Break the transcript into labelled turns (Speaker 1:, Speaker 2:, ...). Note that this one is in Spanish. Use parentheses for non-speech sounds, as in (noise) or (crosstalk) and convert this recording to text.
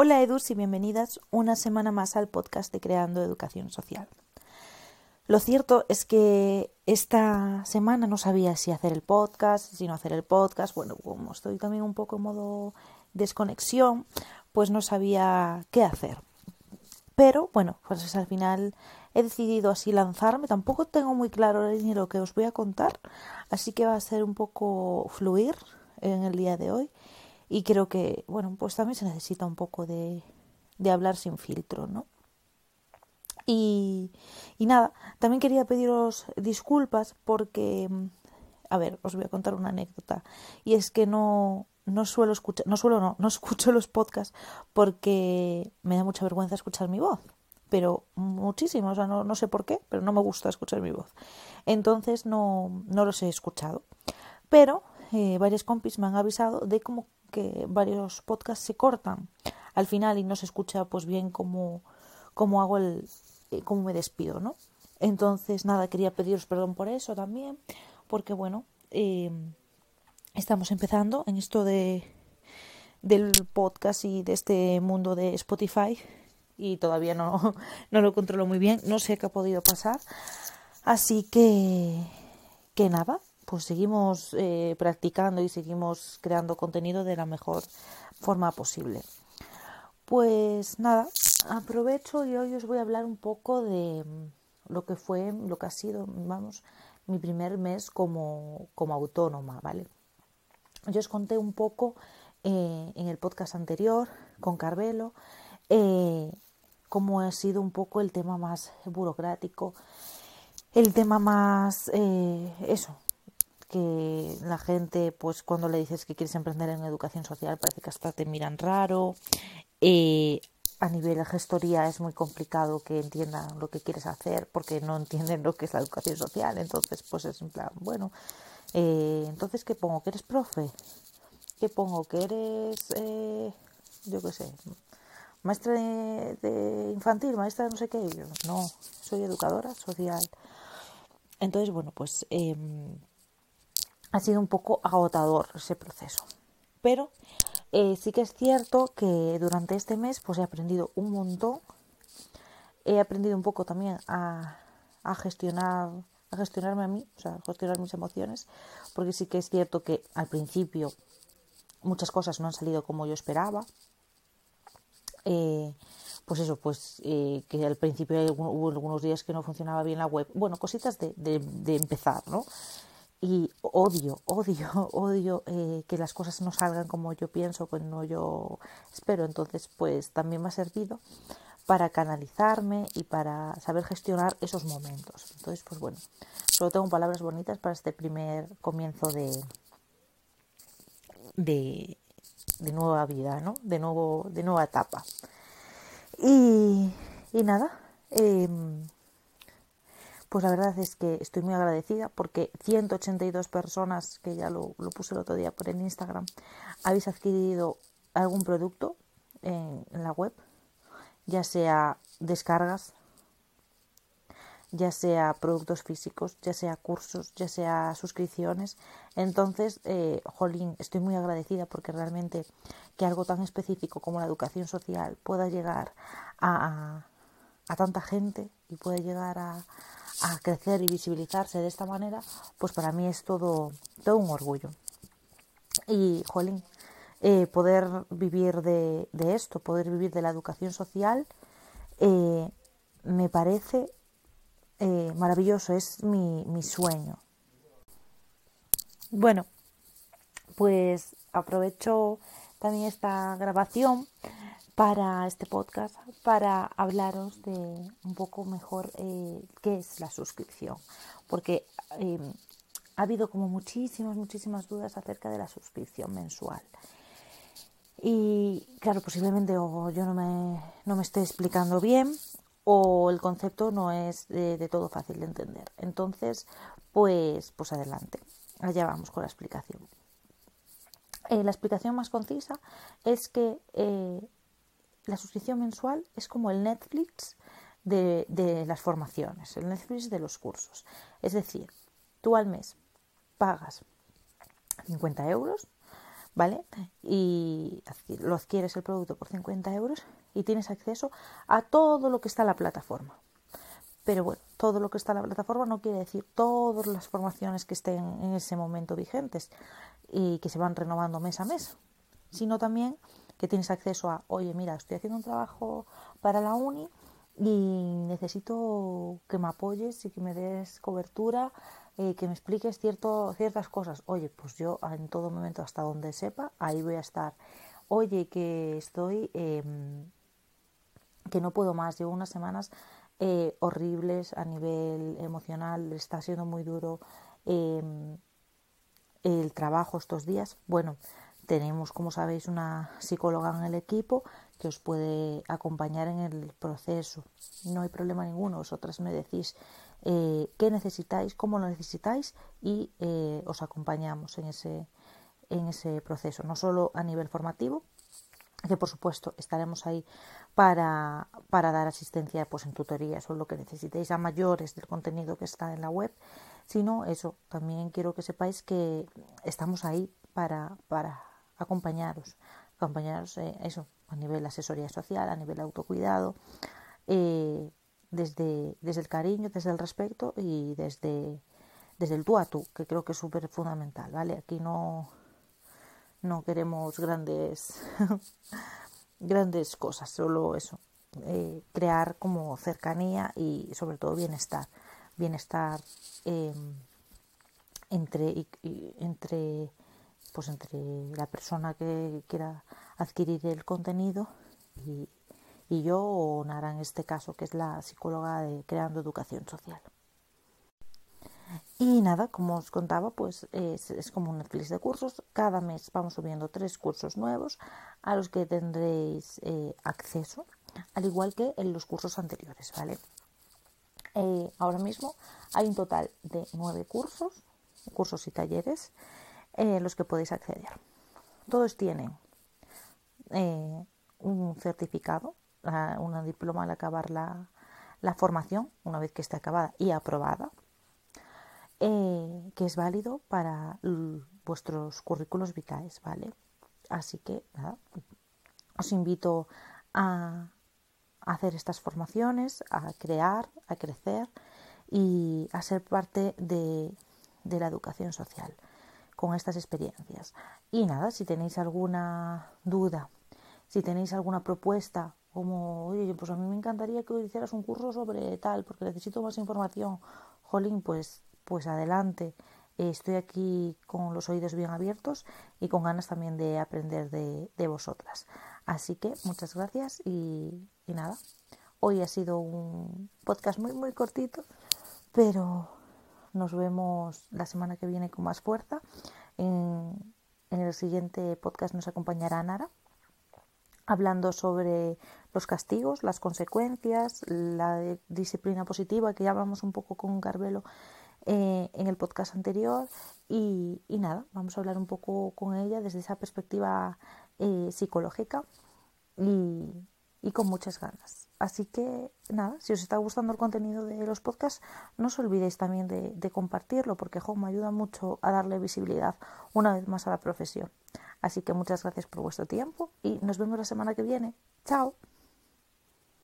Speaker 1: Hola Edus y bienvenidas una semana más al podcast de Creando Educación Social. Lo cierto es que esta semana no sabía si hacer el podcast, si no hacer el podcast. Bueno, como estoy también un poco en modo desconexión, pues no sabía qué hacer. Pero bueno, pues al final he decidido así lanzarme. Tampoco tengo muy claro ni lo que os voy a contar, así que va a ser un poco fluir en el día de hoy y creo que, bueno, pues también se necesita un poco de, de hablar sin filtro, ¿no? Y, y nada, también quería pediros disculpas porque, a ver, os voy a contar una anécdota. Y es que no, no suelo escuchar, no suelo no, no (laughs) escucho los podcasts porque me da mucha vergüenza escuchar mi voz. Pero muchísimo, o sea, no, no sé por qué, pero no me gusta escuchar mi voz. Entonces no, no los he escuchado. Pero eh, varios compis me han avisado de cómo que varios podcasts se cortan al final y no se escucha pues bien cómo, cómo hago el eh, cómo me despido, ¿no? Entonces, nada, quería pediros perdón por eso también, porque bueno, eh, estamos empezando en esto de del podcast y de este mundo de Spotify y todavía no, (laughs) no lo controlo muy bien, no sé qué ha podido pasar. Así que, que nada, pues seguimos eh, practicando y seguimos creando contenido de la mejor forma posible. Pues nada, aprovecho y hoy os voy a hablar un poco de lo que fue, lo que ha sido, vamos, mi primer mes como, como autónoma, ¿vale? Yo os conté un poco eh, en el podcast anterior con Carvelo eh, cómo ha sido un poco el tema más burocrático, el tema más, eso, que la gente, pues cuando le dices que quieres emprender en educación social, parece que hasta te miran raro. Eh, a nivel de gestoría es muy complicado que entiendan lo que quieres hacer porque no entienden lo que es la educación social. Entonces, pues es en plan, bueno, eh, entonces, ¿qué pongo? ¿Que eres profe? ¿Qué pongo? ¿Que eres, eh, yo qué sé, maestra de, infantil, maestra de no sé qué? Yo, no, soy educadora social. Entonces, bueno, pues eh, ha sido un poco agotador ese proceso. Pero eh, sí que es cierto que durante este mes pues he aprendido un montón. He aprendido un poco también a, gestionar a gestionarme a mí, o sea, a gestionar mis emociones, porque sí que es cierto que al principio muchas cosas no han salido como yo esperaba. Eh, pues eso, pues eh, que al principio hubo algunos días que no funcionaba bien la web. Bueno, cositas de empezar, ¿no? Y odio, (laughs) odio, odio eh, que las cosas no salgan como yo pienso, como yo espero. Entonces, pues también me ha servido para canalizarme y para saber gestionar esos momentos. Entonces, pues bueno, solo tengo palabras bonitas para este primer comienzo de, de, nueva vida, ¿no? De, nuevo, de nueva etapa. Y, y nada, eh, pues la verdad es que estoy muy agradecida porque 182 personas, que ya lo, lo puse el otro día por el Instagram, habéis adquirido algún producto en, en la web, ya sea descargas, ya sea productos físicos, ya sea cursos, ya sea suscripciones. Entonces, eh, jolín, estoy muy agradecida porque realmente que algo tan específico como la educación social pueda llegar a, a, a tanta gente y pueda llegar a, a crecer y visibilizarse de esta manera, pues para mí es todo, todo un orgullo. Y, jolín, eh, poder vivir de, esto, poder vivir de la educación social, eh, me parece eh, maravilloso, es mi, mi sueño. Bueno, pues aprovecho también esta grabación para este podcast para hablaros de un poco mejor eh, qué es la suscripción. Porque eh, ha habido como muchísimas muchísimas dudas acerca de la suscripción mensual. Y claro posiblemente o yo no me, no me esté explicando bien o el concepto no es de, de todo fácil de entender. Entonces pues pues adelante. Allá vamos con la explicación. Eh, la explicación más concisa es que eh, la suscripción mensual es como el Netflix de, de, las formaciones, el Netflix de los cursos. Es decir, tú al mes pagas 50 euros, ¿vale? Y lo adquieres el producto por 50 euros y tienes acceso a todo lo que está en la plataforma. Pero bueno, todo lo que está en la plataforma no quiere decir todas las formaciones que estén en ese momento vigentes y que se van renovando mes a mes, sino también que tienes acceso a, oye, mira, estoy haciendo un trabajo para la uni y necesito que me apoyes y que me des cobertura, eh, que me expliques cierto, ciertas cosas. Oye, pues yo en todo momento, hasta donde sepa, ahí voy a estar. Oye, que estoy, em, que no puedo más, llevo unas semanas eh, horribles a nivel emocional, está siendo muy duro em, el trabajo estos días. Bueno, tenemos, como sabéis, una psicóloga en el equipo que os puede acompañar en el proceso. No hay problema ninguno. Vosotras me decís eh, qué necesitáis, cómo lo necesitáis y eh, os acompañamos en ese, en ese proceso. No solo a nivel formativo, que por supuesto estaremos ahí para, para dar asistencia pues, en tutorías o lo que necesitéis a mayores del contenido que está en la web, sino eso, también quiero que sepáis que estamos ahí para, para acompañaros, acompañaros eh, eso, a nivel asesoría social, a nivel autocuidado, eh, desde, desde el cariño, desde el respeto y desde, desde el tú a tú, que creo que es súper fundamental, ¿vale? Aquí no, no queremos grandes, (laughs) grandes cosas, solo eso, eh, crear como cercanía y sobre todo bienestar, bienestar em, entre, entre pues entre la persona que quiera adquirir el contenido y, yo o Nara en este caso, que es la psicóloga de Creando Educación Social. Y nada, como os contaba, pues es, como un Netflix de cursos. Cada mes vamos subiendo tres cursos nuevos a los que tendréis eh, acceso, al igual que en los cursos anteriores, ¿vale? Eh, ahora mismo hay un total de nueve cursos, cursos y talleres, eh, los que podéis acceder. Todos tienen eh, un certificado, una diploma al acabar la, formación, una vez que esté acabada y aprobada, eh, que es válido para vuestros currículos vitae, ¿vale? Así que os invito a, hacer estas formaciones, a crear, a crecer y a ser parte de la educación social con estas experiencias. Y nada, si tenéis alguna duda, si tenéis alguna propuesta, como, oye, pues a mí me encantaría que hicieras un curso sobre tal, porque necesito más información, jolín, pues, pues adelante. Estoy aquí con los oídos bien abiertos y con ganas también de aprender de, de vosotras. Así que muchas gracias y, y nada. Hoy ha sido un podcast muy, muy cortito, pero nos vemos la semana que viene con más fuerza. En, el siguiente podcast nos acompañará Nara hablando sobre los castigos, las consecuencias, la disciplina positiva que ya hablamos un poco con Carvelo eh, en el podcast anterior y, nada, vamos a hablar un poco con ella desde esa perspectiva eh, psicológica y, y con muchas ganas. Así que nada, si os está gustando el contenido de los podcasts, no os olvidéis también de, compartirlo porque me ayuda mucho a darle visibilidad una vez más a la profesión. Así que muchas gracias por vuestro tiempo y nos vemos la semana que viene. Chao.